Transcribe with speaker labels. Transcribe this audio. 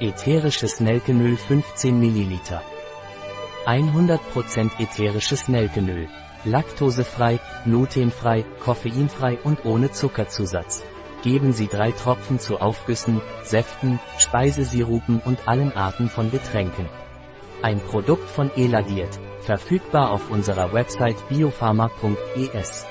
Speaker 1: Ätherisches Nelkenöl 15 ml. 100% ätherisches Nelkenöl. Laktosefrei, glutenfrei, koffeinfrei und ohne Zuckerzusatz. Geben Sie drei Tropfen zu Aufgüssen, Säften, Speisesirupen und allen Arten von Getränken. Ein Produkt von Eladiert. Verfügbar auf unserer Website biopharma.es.